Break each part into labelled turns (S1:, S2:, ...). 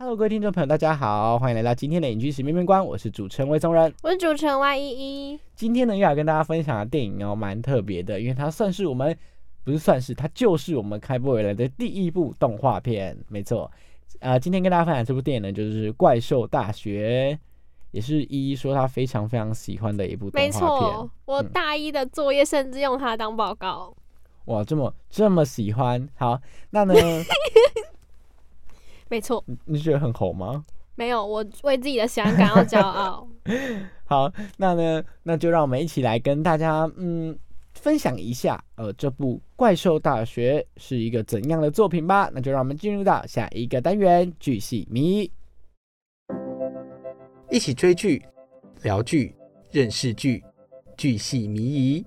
S1: Hello，各位听众朋友，大家好，欢迎来到今天的影剧史面面观，我是主持人魏宗仁，
S2: 我是主持人 Y 一一。
S1: 今天呢，又要跟大家分享的电影哦，蛮特别的，因为它算是我们不是算是，它就是我们开播以来的第一部动画片，没错。啊，今天跟大家分享这部电影呢，就是《怪兽大学》，也是依依说她非常非常喜欢的一部动画片。没错，
S2: 我大一的作业甚至用它当报告。
S1: 哇，这么这么喜欢，好，那呢？
S2: 没错，
S1: 你觉得很红吗？
S2: 没有，我为自己的喜欢感到骄傲。
S1: 好，那呢，那就让我们一起来跟大家嗯分享一下，呃，这部《怪兽大学》是一个怎样的作品吧。那就让我们进入到下一个单元——剧系迷，一起追剧、聊剧、认识剧，剧系迷疑。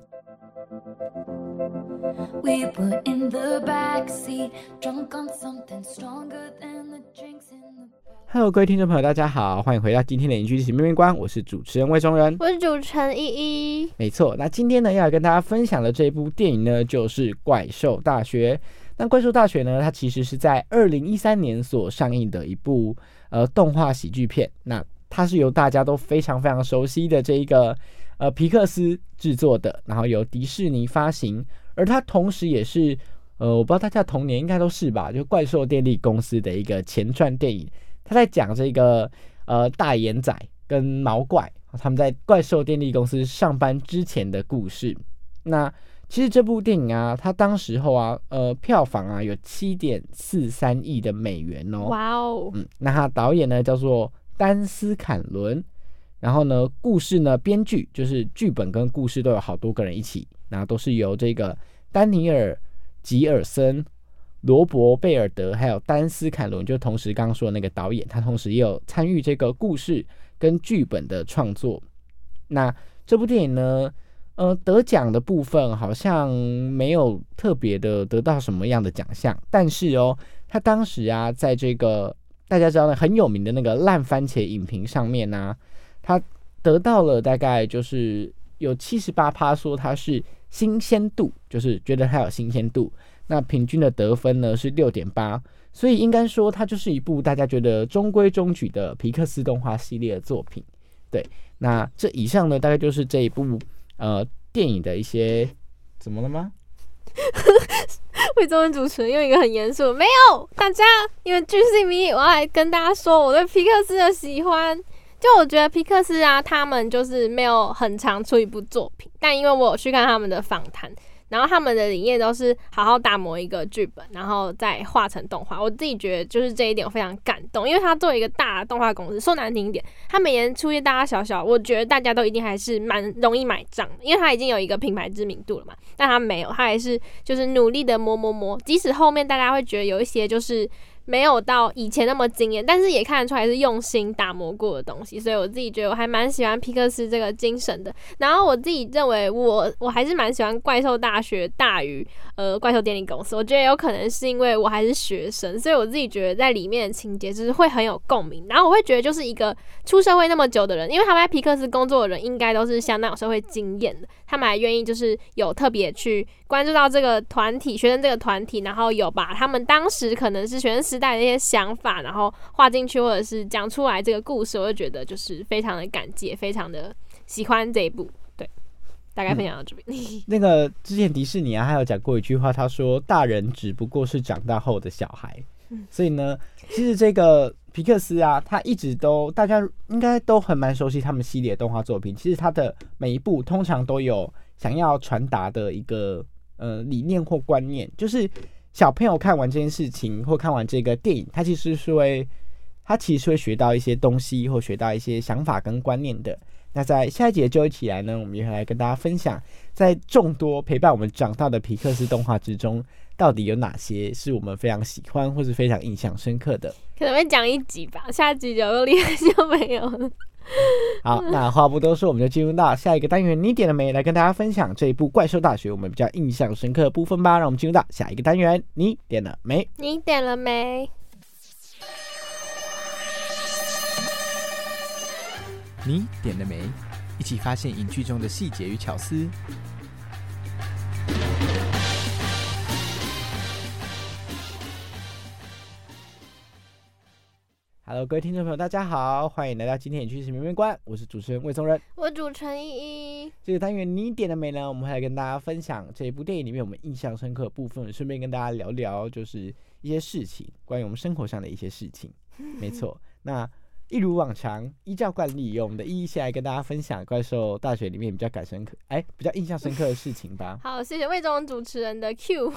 S1: Hello，各位听众朋友，大家好，欢迎回到今天的影剧历史面面观，我是主持人魏中仁，
S2: 我是主持人依依。
S1: 没错，那今天呢要来跟大家分享的这部电影呢，就是《怪兽大学》。那《怪兽大学》呢，它其实是在二零一三年所上映的一部呃动画喜剧片。那它是由大家都非常非常熟悉的这一个呃皮克斯制作的，然后由迪士尼发行，而它同时也是呃我不知道大家童年应该都是吧，就怪兽电力公司的一个前传电影。他在讲这个呃大眼仔跟毛怪他们在怪兽电力公司上班之前的故事。那其实这部电影啊，它当时候啊，呃，票房啊有七点四三亿的美元哦。
S2: 哇哦。
S1: 嗯，那他导演呢叫做丹斯坎伦，然后呢，故事呢编剧就是剧本跟故事都有好多个人一起，然后都是由这个丹尼尔吉尔森。罗伯·贝尔德还有丹斯·凯伦，就同时刚刚说的那个导演，他同时也有参与这个故事跟剧本的创作。那这部电影呢，呃，得奖的部分好像没有特别的得到什么样的奖项，但是哦，他当时啊，在这个大家知道的很有名的那个烂番茄影评上面呢，他得到了大概就是有七十八趴说他是新鲜度，就是觉得它有新鲜度。那平均的得分呢是六点八，所以应该说它就是一部大家觉得中规中矩的皮克斯动画系列的作品。对，那这以上呢大概就是这一部呃电影的一些怎么了吗？
S2: 为中文主持人用一个很严肃，没有大家，因为巨星迷，我要来跟大家说我对皮克斯的喜欢。就我觉得皮克斯啊，他们就是没有很常出一部作品，但因为我有去看他们的访谈。然后他们的理念都是好好打磨一个剧本，然后再画成动画。我自己觉得就是这一点我非常感动，因为他作为一个大动画公司，说难听一点，他每年出现大大小小，我觉得大家都一定还是蛮容易买账，因为他已经有一个品牌知名度了嘛。但他没有，他还是就是努力的磨磨磨，即使后面大家会觉得有一些就是。没有到以前那么惊艳，但是也看得出来是用心打磨过的东西，所以我自己觉得我还蛮喜欢皮克斯这个精神的。然后我自己认为我我还是蛮喜欢怪兽大学大于呃怪兽电力公司，我觉得有可能是因为我还是学生，所以我自己觉得在里面的情节就是会很有共鸣。然后我会觉得就是一个出社会那么久的人，因为他们在皮克斯工作的人应该都是相当有社会经验的，他们还愿意就是有特别去关注到这个团体学生这个团体，然后有把他们当时可能是学生。时代的一些想法，然后画进去，或者是讲出来这个故事，我就觉得就是非常的感激，非常的喜欢这一部。对，大概分享到这边。
S1: 那个之前迪士尼啊，还有讲过一句话，他说：“大人只不过是长大后的小孩。”所以呢，其实这个皮克斯啊，他一直都大家应该都很蛮熟悉他们系列动画作品。其实他的每一部通常都有想要传达的一个呃理念或观念，就是小朋友看完这件事情或看完这个电影，他其实是会他其实会学到一些东西或学到一些想法跟观念的。那在下一节就一起来呢，我们也会来跟大家分享，在众多陪伴我们长大的皮克斯动画之中，到底有哪些是我们非常喜欢或是非常印象深刻的。
S2: 可能会讲一集吧，下集就又厉害就没有了。
S1: 好，那话不多说，我们就进入到下一个单元，你点了没？来跟大家分享这一部《怪兽大学》我们比较印象深刻的部分吧。让我们进入到下一个单元，你点了没？
S2: 你点了没？
S3: 你点了没？一起发现影剧中的细节与巧思。
S1: Hello，各位听众朋友，大家好，欢迎来到今天的趋势面面观，我是主持人魏宗仁。
S2: 我主持人依依，
S1: 这个单元你点了没呢？我们会来跟大家分享这一部电影里面我们印象深刻的部分，顺便跟大家聊聊就是一些事情，关于我们生活上的一些事情。没错，那一如往常，依照惯例，由我们的依依先来跟大家分享《怪兽大学》里面比较感深刻，哎，比较印象深刻的事情吧。
S2: 好，谢谢魏总主持人的 Q。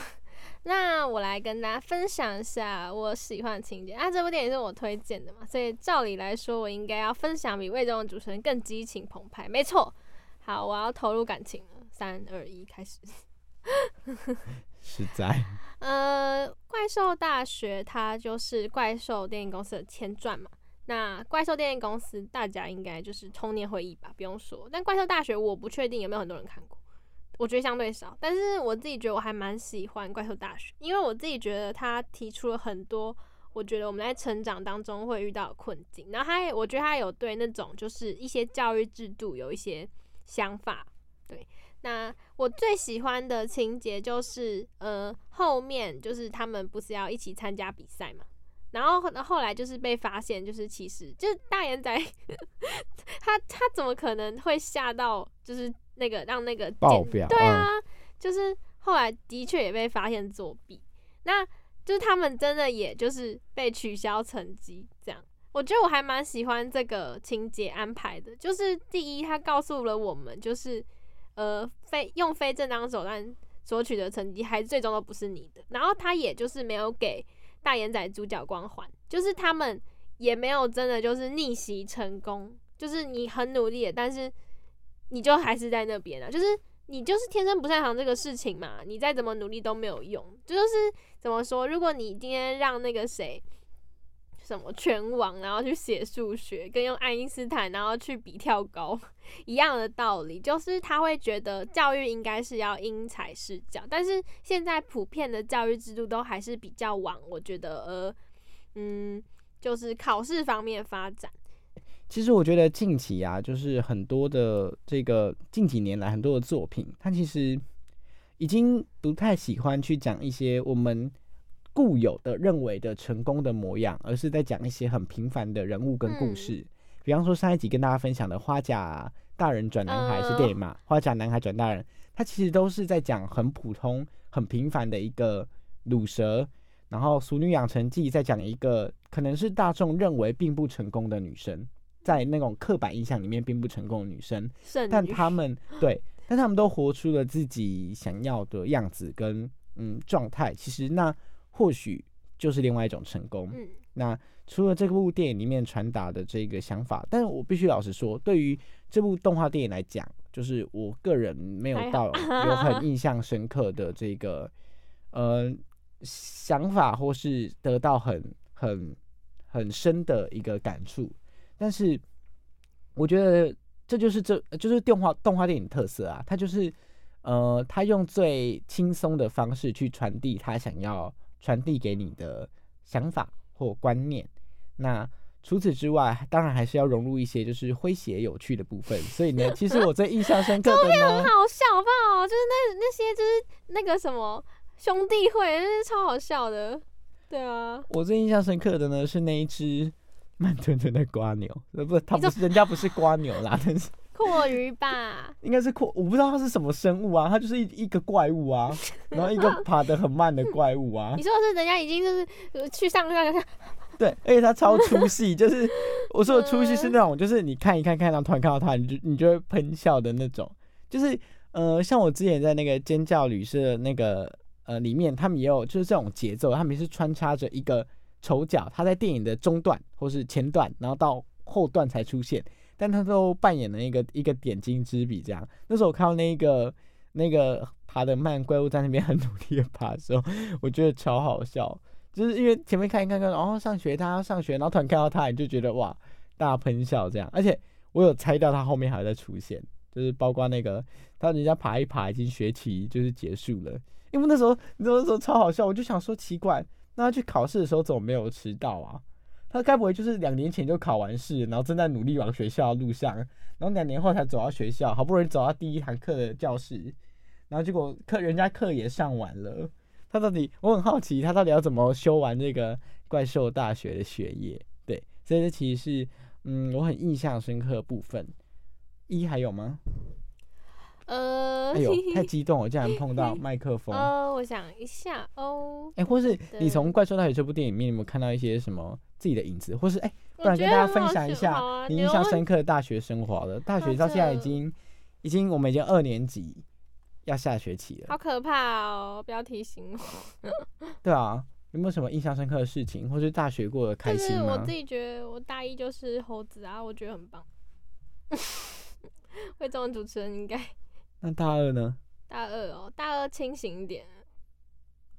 S2: 那我来跟大家分享一下我喜欢的情节。那、这部电影是我推荐的嘛，所以照理来说，我应该要分享比魏总的主持人更激情澎湃。没错，好，我要投入感情了。三二一，开始。
S1: 实在，
S2: 呃，怪兽大学它就是怪兽电影公司的前传嘛。那怪兽电影公司大家应该就是童年回忆吧，不用说。但怪兽大学我不确定有没有很多人看过，我觉得相对少。但是我自己觉得我还蛮喜欢怪兽大学，因为我自己觉得他提出了很多我觉得我们在成长当中会遇到的困境。然后他也我觉得他有对那种就是一些教育制度有一些想法，对。那我最喜欢的情节就是，呃，后面就是他们不是要一起参加比赛嘛，然后后后来就是被发现，就是其实就是大眼仔，他他怎么可能会吓到，就是那个让那个检
S1: 爆表
S2: 对啊，就是后来的确也被发现作弊，那就是他们真的也就是被取消成绩这样。我觉得我还蛮喜欢这个情节安排的，就是第一，他告诉了我们，就是呃非用非正当手段索取的成绩，还最终都不是你的。然后他也就是没有给大眼仔主角光环，就是他们也没有真的就是逆袭成功，就是你很努力，但是你就还是在那边啊，就是你就是天生不擅长这个事情嘛，你再怎么努力都没有用。就是怎么说，如果你今天让那个谁。什么拳王，然后去写数学，跟用爱因斯坦，然后去比跳高 一样的道理，就是他会觉得教育应该是要因材施教，但是现在普遍的教育制度都还是比较往我觉得呃嗯，就是考试方面发展。
S1: 其实我觉得近期啊，就是很多的这个近几年来很多的作品，它其实已经不太喜欢去讲一些我们固有的认为的成功的模样，而是在讲一些很平凡的人物跟故事。比方说上一集跟大家分享的《花甲大人转男孩》是电影嘛，花甲男孩转大人》，它其实都是在讲很普通、很平凡的一个乳蛇。然后《熟女养成记》在讲一个可能是大众认为并不成功的女生，在那种刻板印象里面并不成功的女生，
S2: 女
S1: 但他们 对，但他们都活出了自己想要的样子跟嗯状态。其实那或许就是另外一种成功。
S2: 嗯
S1: 那除了这部电影里面传达的这个想法，但是我必须老实说，对于这部动画电影来讲，就是我个人没有到 有很印象深刻的这个呃想法，或是得到很很很深的一个感触。但是我觉得这就是这就是动画动画电影特色啊，它就是呃，他用最轻松的方式去传递他想要传递给你的想法或观念。那除此之外，当然还是要融入一些就是诙谐有趣的部分。所以呢，其实我最印象深刻的
S2: 很，好笑，好不好？就是那那些就是那个什么兄弟会，那是超好笑的。对啊，
S1: 我最印象深刻的呢是那一只 慢吞吞的瓜牛，呃，不，它不是人家不是瓜牛啦，但是
S2: 阔鱼吧，
S1: 应该是阔，我不知道它是什么生物啊，它就是一一个怪物啊，然后一个爬得很慢的怪物啊。
S2: 你，说的是人家已经就是呃去上那个
S1: 对，而且它超出戏，就是我说的出戏是那种，就是你看一看看到突然看到他，你就你就会喷笑的那种。就是呃，像我之前在那个尖叫旅社那个呃里面，他们也有就是这种节奏，他们是穿插着一个丑角，他在电影的中段或是前段，然后到后段才出现，但他都扮演了一个一个点睛之笔这样。那时候我看到那个那个爬得慢怪物在那边很努力的爬的时候，我觉得超好笑。就是因为前面看一看看，然后上学他要上学，然后突然看到他，你就觉得哇大喷笑这样。而且我有猜到他后面还在出现，就是包括那个他人家爬一爬已经学期就是结束了，因为那时候那时候超好笑，我就想说奇怪，那他去考试的时候怎么没有迟到啊？他该不会就是两年前就考完试，然后正在努力往学校的路上，然后两年后才走到学校，好不容易走到第一堂课的教室，然后结果课人家课也上完了。他到底，我很好奇，他到底要怎么修完这个怪兽大学的学业？对，所以这其实是，嗯，我很印象深刻的部分。一还有吗？
S2: 呃，
S1: 哎呦，太激动了，竟然碰到麦克风。
S2: 呃，我想一下哦。
S1: 哎，或是你从《怪兽大学》这部电影里面有没有看到一些什么自己的影子？或是哎，不然跟大家分享一下你印象深刻的大学生活了。大学到现在已经，已经我们已经二年级。要下学期了，
S2: 好可怕哦！不要提醒我。
S1: 对啊，有没有什么印象深刻的事情，或是大学过得开心吗？
S2: 我自己觉得我大一就是猴子啊，我觉得很棒。会中文主持人应该。
S1: 那大二呢？
S2: 大二哦，大二清醒一点。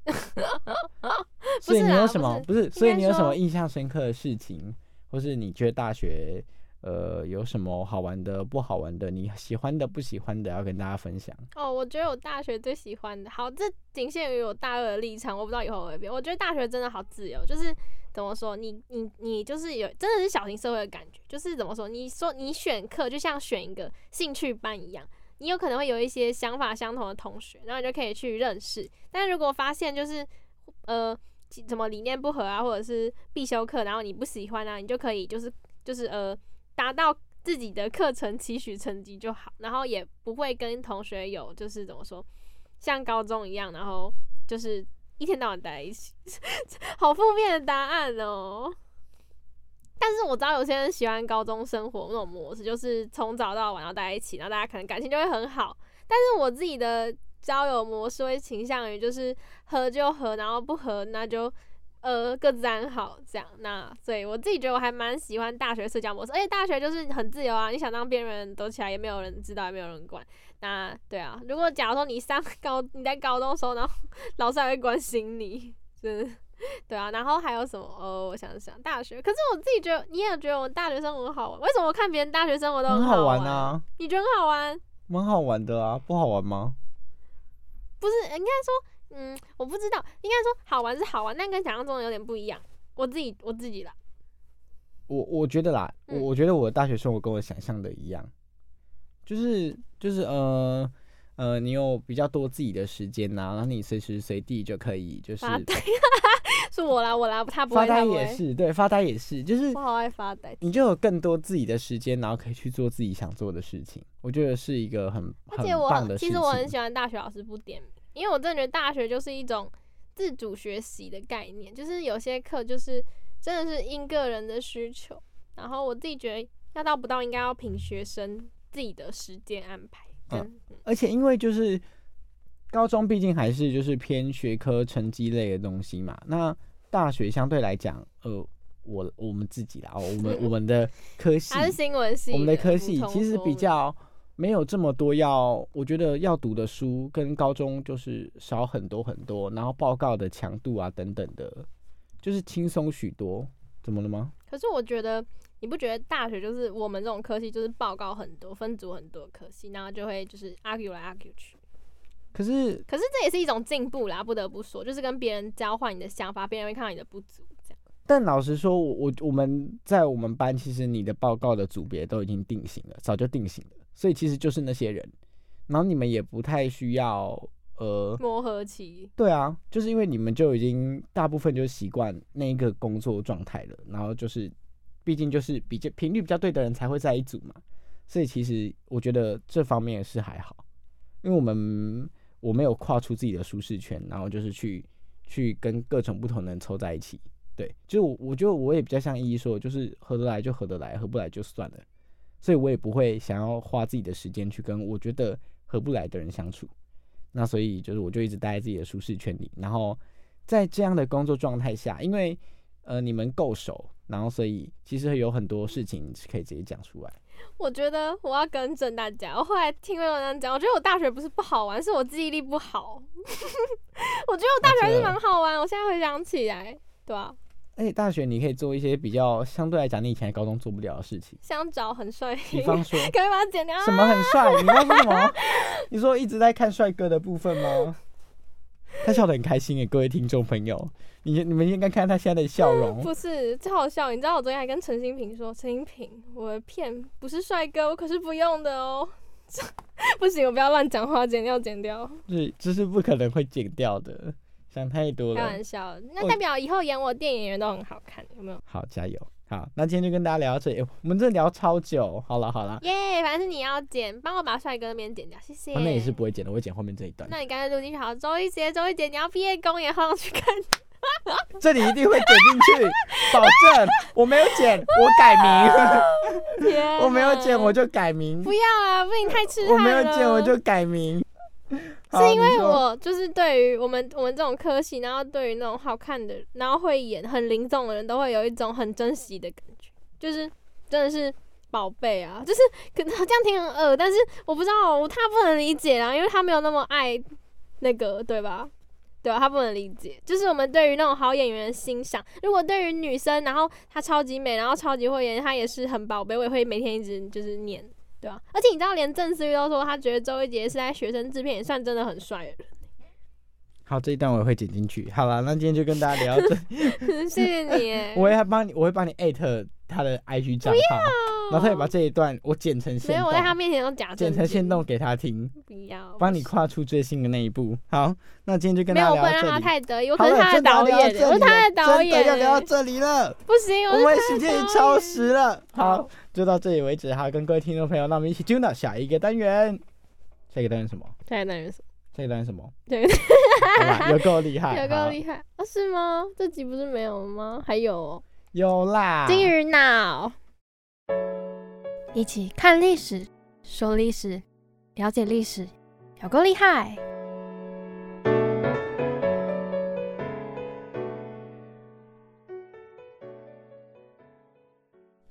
S1: 所以你有什么？不是，所以你有什么印象深刻的事情，或是你觉得大学？呃，有什么好玩的、不好玩的？你喜欢的、不喜欢的，要跟大家分享。
S2: 哦，我觉得我大学最喜欢的，好，这仅限于我大二的立场，我不知道以后会变。我觉得大学真的好自由，就是怎么说，你你你就是有真的是小型社会的感觉，就是怎么说，你说你选课就像选一个兴趣班一样，你有可能会有一些想法相同的同学，然后你就可以去认识。但如果发现就是呃怎么理念不合啊，或者是必修课，然后你不喜欢啊，你就可以就是就是呃。达到自己的课程期许成绩就好，然后也不会跟同学有就是怎么说，像高中一样，然后就是一天到晚待在一起，好负面的答案哦。但是我知道有些人喜欢高中生活那种模式，就是从早到晚要待在一起，然后大家可能感情就会很好。但是我自己的交友模式会倾向于就是合就合，然后不合那就。呃，各自安好，这样。那所以我自己觉得我还蛮喜欢大学社交模式，而且大学就是很自由啊，你想当边人躲起来也没有人知道，也没有人管。那对啊，如果假如说你上高，你在高中时候，然后老师还会关心你，是，对啊。然后还有什么？呃，我想想，大学。可是我自己觉得，你也觉得我大学生活很好玩？为什么我看别人大学生活都
S1: 很好玩啊？
S2: 你觉得很好玩？
S1: 蛮好玩的啊，不好玩吗？
S2: 不是，应该说。嗯，我不知道，应该说好玩是好玩，但跟想象中的有点不一样。我自己我自己啦，
S1: 我我觉得啦，我我觉得我的大学生活跟我想象的一样，就是就是呃呃，你有比较多自己的时间呐，然后你随时随地就可以就是
S2: 发呆，是我啦我啦，他不
S1: 发呆也是对，发呆也是，就是
S2: 我好爱发呆，
S1: 你就有更多自己的时间，然后可以去做自己想做的事情，我觉得是一个很很棒的
S2: 事情。其实我很喜欢大学老师不点名。因为我真的觉得大学就是一种自主学习的概念，就是有些课就是真的是因个人的需求，然后我自己觉得要到不到应该要凭学生自己的时间安排。嗯，
S1: 而且因为就是高中毕竟还是就是偏学科成绩类的东西嘛，那大学相对来讲，呃，我我们自己啦，我们 我们的科系
S2: 还是新闻系，
S1: 我们的科系其实比较。没有这么多要，我觉得要读的书跟高中就是少很多很多，然后报告的强度啊等等的，就是轻松许多。怎么了吗？
S2: 可是我觉得你不觉得大学就是我们这种科系就是报告很多，分组很多科系，然后就会就是 argue 来 argue 去。
S1: 可是
S2: 可是这也是一种进步啦，不得不说，就是跟别人交换你的想法，别人会看到你的不足这样。
S1: 但老实说，我我们在我们班，其实你的报告的组别都已经定型了，早就定型了。所以其实就是那些人，然后你们也不太需要呃
S2: 磨合期。
S1: 对啊，就是因为你们就已经大部分就习惯那一个工作状态了，然后就是毕竟就是比较频率比较对的人才会在一组嘛。所以其实我觉得这方面是还好，因为我们我没有跨出自己的舒适圈，然后就是去去跟各种不同的人凑在一起，对，就是我我觉得我也比较像依依说，就是合得来就合得来，合不来就算了，所以我也不会想要花自己的时间去跟我觉得合不来的人相处。那所以就是我就一直待在自己的舒适圈里，然后在这样的工作状态下，因为呃你们够熟，然后所以其实有很多事情是可以直接讲出来。
S2: 我觉得我要更正大家，我后来听魏文章讲，我觉得我大学不是不好玩，是我记忆力不好。我觉得我大学还是蛮好玩，我现在回想起来，对吧、
S1: 而且大学你可以做一些比较相对来讲你以前在高中做不了的事情，
S2: 想找很帅的
S1: 比方说
S2: 可以把它剪掉。
S1: 什么很帅？你刚说什么？你说一直在看帅哥的部分吗？他笑得很开心耶，各位听众朋友，你你们应该看他现在的笑容。
S2: 不是，最好笑。你知道我昨天还跟陈新平说，陈新平，我的片不是帅哥，我可是不用的哦。不行，我不要乱讲话，剪掉，剪掉，
S1: 对，这是不可能会剪掉的，想太多了
S2: 开玩。笑。那代表以后演我电影演员都很好看，有没有？
S1: 好，加油！好，那今天就跟大家聊到这里，我们这聊超久。好了好了，
S2: 耶反正是你要剪，帮我把帅哥那边剪掉，谢谢。
S1: 哦那也是不会剪的，我会剪后面这一段。
S2: 那你刚才录进去好，周一杰，周一杰，你要毕业公演好想去看。
S1: 这里一定会剪进去，保证。我没有剪，我改名。我没有剪，我
S2: 就
S1: 就改名
S2: 不。要啊，不行，太痴
S1: 我
S2: 汉了。
S1: 没有剪，我就改名。好
S2: 是因为我就是对于我们我们这种科系，然后对于那种好看的，然后会演很灵动的人，都会有一种很珍惜的感觉，就是真的是宝贝啊，就是可能这样听很恶，但是我不知道他不能理解啦，因为他没有那么爱那个，对吧？对吧？他不能理解，就是我们对于那种好演员的欣赏。如果对于女生，然后她超级美，然后超级会演，她也是很宝贝，我也会每天一直就是念，对啊？而且你知道，连郑思玉都说他觉得周一杰是在学生制片也算真的很帅的人。
S1: 好，这一段我也会剪进去。好了，那今天就跟大家聊到这。
S2: 谢谢你，
S1: 我会帮你，我会帮你艾特他的 IG 账号，然后他也把这一段我剪成
S2: 没
S1: 线
S2: 有，我在他
S1: 动，
S2: 面前都假
S1: 剪成线动给他听，
S2: 不要，
S1: 帮你跨出最新的那一步。好，那今天就跟
S2: 没有，
S1: 大家
S2: 我不能让他
S1: 聊到这里。
S2: 太得意，我可是他的
S1: 真的要
S2: 导演，
S1: 聊到这
S2: 我是他
S1: 了
S2: 的导
S1: 真的要聊到
S2: 演，
S1: 这里了。
S2: 不行，
S1: 我们时间超
S2: 演
S1: 时了，好
S2: 好，
S1: 就到这里为止。好，跟各位听众朋友，那我们一起进入到下一个单元。下一个单元是什么？
S2: 下一个单元是
S1: 下一个单元什么？
S2: 对，
S1: 有够厉害，
S2: 有够
S1: 好
S2: 厉害啊？是吗？这集不是没有了吗？还有哦
S1: 有啦。
S2: 金鱼脑，一起看历史，说历史，了解历史，有够厉害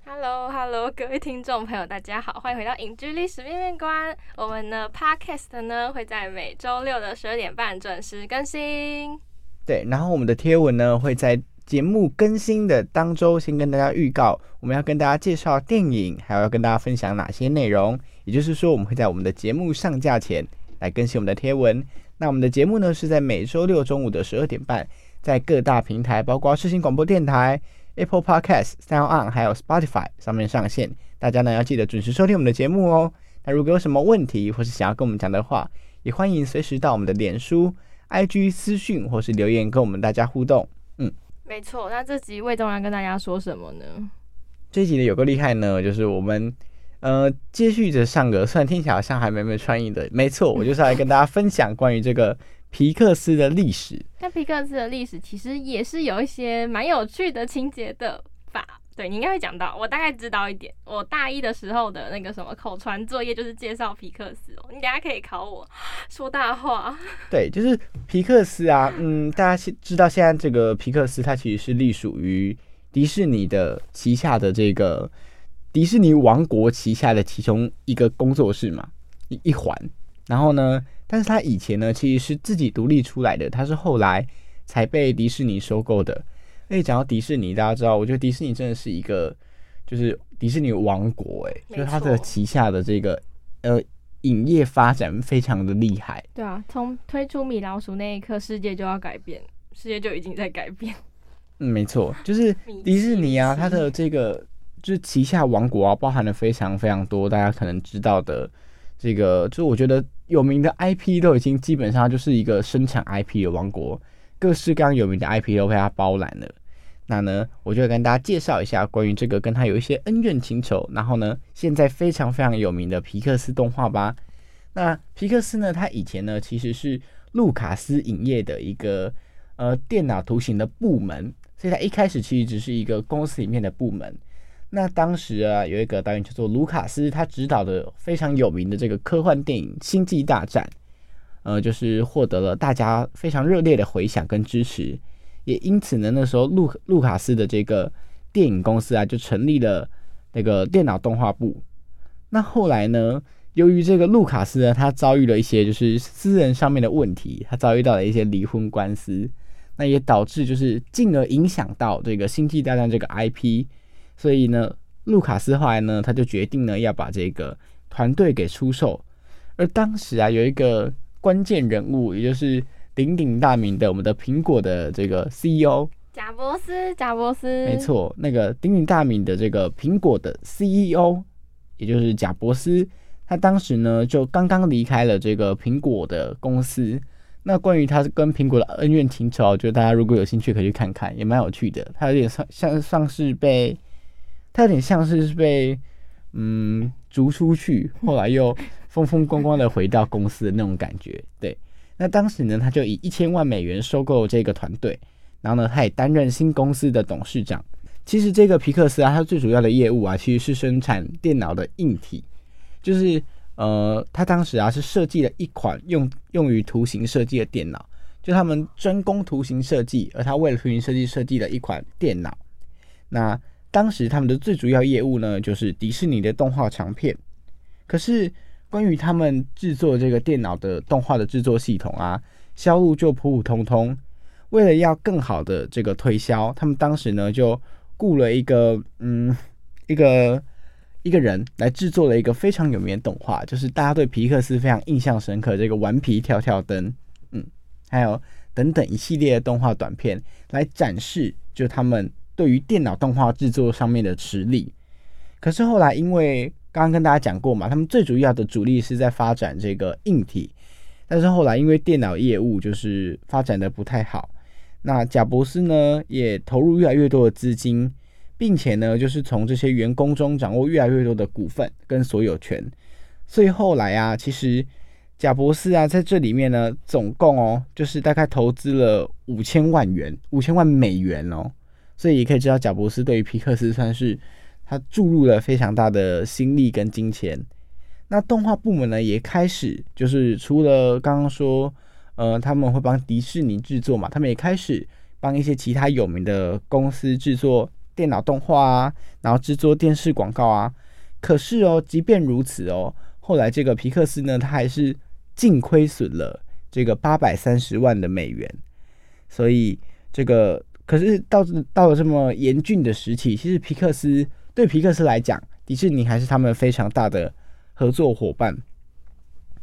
S4: ！Hello Hello，各位听众朋友，大家好，欢迎回到影剧历史面面观。我们的 Podcast 呢会在每周六的十二点半准时更新。
S1: 对，然后我们的贴文呢会在节目更新的当周先跟大家预告，我们要跟大家介绍电影，还有要跟大家分享哪些内容。也就是说，我们会在我们的节目上架前来更新我们的贴文。那我们的节目呢是在每周六中午的十二点半，在各大平台，包括视听广播电台、Apple Podcast、Sound On 还有 Spotify 上面上线。大家呢要记得准时收听我们的节目哦。那如果有什么问题或是想要跟我们讲的话，也欢迎随时到我们的脸书、IG 私讯或是留言跟我们大家互动。
S4: 没错，那这集魏忠要跟大家说什么呢？
S1: 这集的有个厉害呢，就是我们呃接续着上个，虽然听起来好像还没没创意的，没错，我就是来跟大家分享关于这个皮克斯的历史。
S4: 那皮克斯的历史其实也是有一些蛮有趣的情节的吧？对你应该会讲到，我大概知道一点。我大一的时候的那个什么口传作业就是介绍皮克斯哦，你等下可以考我说大话。
S1: 对，就是皮克斯啊，嗯，大家现知道现在这个皮克斯，它其实是隶属于迪士尼的旗下的这个迪士尼王国旗下的其中一个工作室嘛，一一环。然后呢，但是它以前呢其实是自己独立出来的，它是后来才被迪士尼收购的。而且讲到迪士尼，大家知道，我觉得迪士尼真的是一个就是迪士尼王国、欸，
S4: 没
S1: 就是它的旗下的这个呃影业发展非常的厉害。
S4: 对啊，从推出米老鼠那一刻，世界就要改变，世界就已经在改变。
S1: 嗯，没错，就是 迪士尼啊，它的这个就是旗下王国啊，包含了非常非常多大家可能知道的这个，就是我觉得有名的 IP 都已经基本上就是一个生产 IP 的王国，各式各样有名的 IP 都被它包揽了。那呢，我就跟大家介绍一下关于这个跟他有一些恩怨情仇，然后呢，现在非常非常有名的皮克斯动画吧。那皮克斯呢，它以前呢其实是路卡斯影业的一个呃电脑图形的部门，所以它一开始其实只是一个公司里面的部门。那当时啊，有一个导演叫做卢卡斯，他执导的非常有名的这个科幻电影《星际大战》，呃，就是获得了大家非常热烈的回响跟支持。也因此呢，那时候路路卡斯的这个电影公司啊，就成立了那个电脑动画部。那后来呢，由于这个路卡斯呢，他遭遇了一些就是私人上面的问题，他遭遇到了一些离婚官司，那也导致就是进而影响到这个《星际大战》这个 IP。所以呢，路卡斯后来呢，他就决定呢要把这个团队给出售。而当时啊，有一个关键人物，也就是鼎鼎大名的我们的苹果的这个 CEO，
S4: 贾伯斯，贾伯斯，
S1: 没错，那个鼎鼎大名的这个苹果的 CEO，也就是贾伯斯，他当时呢就刚刚离开了这个苹果的公司。那关于他跟苹果的恩怨情仇，我觉得大家如果有兴趣可以去看看，也蛮有趣的。他有点像像像是被。他有点像是是被嗯逐出去，后来又 风风光光的回到公司的那种感觉。对，那当时呢，他就以一千万美元收购这个团队，然后呢，他也担任新公司的董事长。其实这个皮克斯啊，它最主要的业务啊，其实是生产电脑的硬体，就是呃，他当时啊是设计了一款用用于图形设计的电脑，就他们专攻图形设计，而他为了图形设计设计了一款电脑，那。当时他们的最主要业务呢，就是迪士尼的动画长片。可是关于他们制作这个电脑的动画的制作系统啊，销路就普普通通。为了要更好的这个推销，他们当时呢就雇了一个嗯一个一个人来制作了一个非常有名的动画，就是大家对皮克斯非常印象深刻这个顽皮跳跳灯，嗯，还有等等一系列的动画短片来展示，就他们。对于电脑动画制作上面的实力，可是后来因为刚刚跟大家讲过嘛，他们最主要的主力是在发展这个硬体，但是后来因为电脑业务就是发展的不太好，那贾博士呢也投入越来越多的资金，并且呢就是从这些员工中掌握越来越多的股份跟所有权，所以后来啊，其实贾博士啊在这里面呢，总共哦就是大概投资了五千万元，五千万美元哦。所以也可以知道，贾博士对于皮克斯算是他注入了非常大的心力跟金钱。那动画部门呢，也开始就是除了刚刚说，呃，他们会帮迪士尼制作嘛，他们也开始帮一些其他有名的公司制作电脑动画啊，然后制作电视广告啊。可是哦，即便如此哦，后来这个皮克斯呢，他还是净亏损了这个八百三十万的美元。所以这个。可是到到了这么严峻的时期，其实皮克斯对皮克斯来讲，迪士尼还是他们非常大的合作伙伴。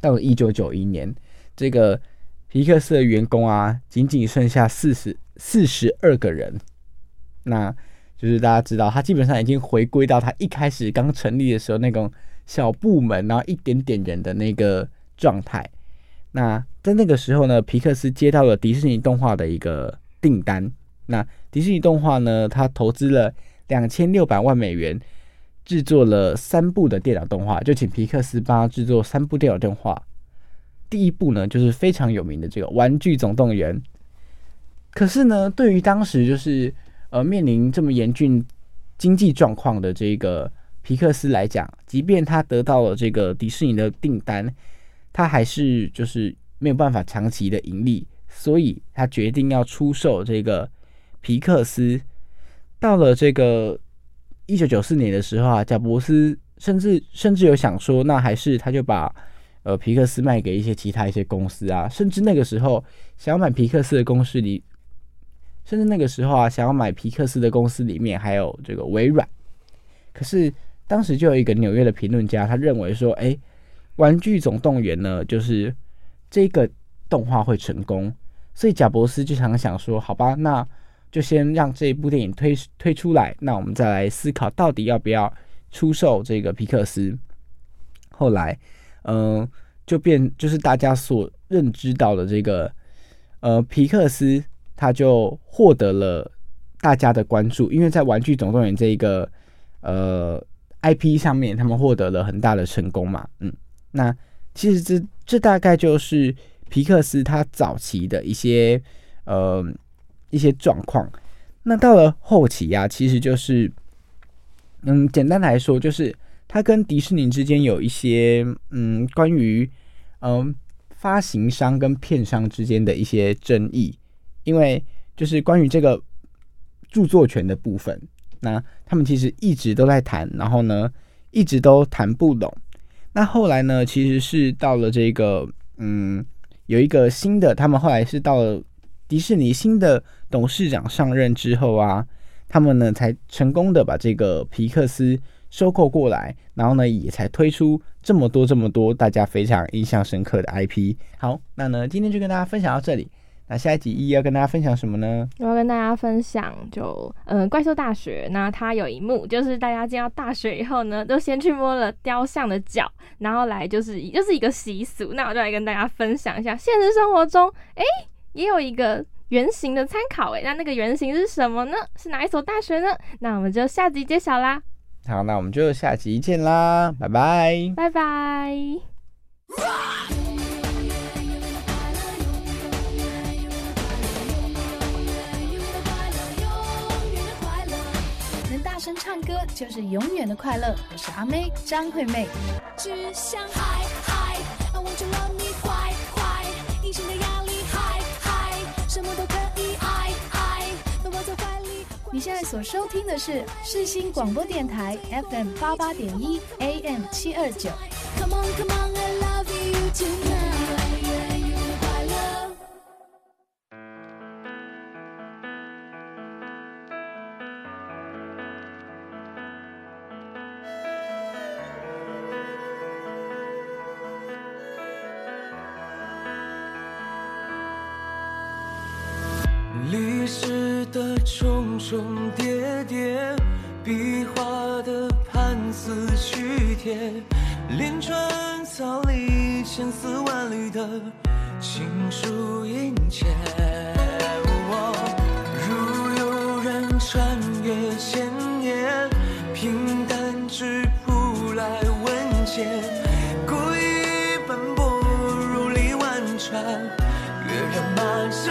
S1: 到了一九九一年，这个皮克斯的员工啊，仅仅剩下四十四十二个人。那就是大家知道，他基本上已经回归到他一开始刚成立的时候那种小部门，然后一点点人的那个状态。那在那个时候呢，皮克斯接到了迪士尼动画的一个订单。那迪士尼动画呢？他投资了两千六百万美元，制作了三部的电脑动画，就请皮克斯帮他制作三部电脑动画。第一部呢，就是非常有名的这个《玩具总动员》。可是呢，对于当时就是呃面临这么严峻经济状况的这个皮克斯来讲，即便他得到了这个迪士尼的订单，他还是就是没有办法长期的盈利，所以他决定要出售这个。皮克斯到了这个一九九四年的时候啊，贾伯斯甚至甚至有想说，那还是他就把呃皮克斯卖给一些其他一些公司啊，甚至那个时候想要买皮克斯的公司里，甚至那个时候啊想要买皮克斯的公司里面还有这个微软。可是当时就有一个纽约的评论家，他认为说，哎，玩具总动员呢，就是这个动画会成功，所以贾伯斯就想想说，好吧，那。就先让这一部电影推推出来，那我们再来思考到底要不要出售这个皮克斯。后来，嗯，就变就是大家所认知到的这个，呃，皮克斯他就获得了大家的关注，因为在《玩具总动员》这一个呃 IP 上面，他们获得了很大的成功嘛。嗯，那其实这这大概就是皮克斯他早期的一些呃。一些状况，那到了后期呀、其实就是，嗯，简单来说，就是他跟迪士尼之间有一些，嗯，关于，嗯，发行商跟片商之间的一些争议，因为就是关于这个著作权的部分，那他们其实一直都在谈，然后呢，一直都谈不拢。那后来呢，其实是到了这个，嗯，有一个新的，他们后来是到了迪士尼新的董事长上任之后啊，他们呢才成功的把这个皮克斯收购过来，然后呢也才推出这么多这么多大家非常印象深刻的 IP。好，那呢今天就跟大家分享到这里。那下一集一要跟大家分享什么呢？
S4: 我要跟大家分享就，嗯，怪兽大学，那它有一幕就是大家进到大学以后呢，都先去摸了雕像的脚，然后来就是就是一个习俗。那我就来跟大家分享一下，现实生活中，哎、也有一个原型的参考，哎，那那个原型是什么呢？是哪一所大学呢？那我们就下集揭晓啦，
S1: 好，那我们就下集见啦，拜拜。
S4: 拜拜。
S5: 能大声唱歌就是永远的快乐。我是阿妹张惠妹。
S6: 只想嗨嗨，I want to
S5: 现在所收听的是世新广播电台 FM 八八点一 AM 七二九。
S6: Come on come on I love you tonight，
S7: 的重重叠叠，壁画的判词曲帖，连川草里千丝万缕的情书殷切。如有人穿越千年，平淡质朴来文笺，故意奔波如历万川，跃然满世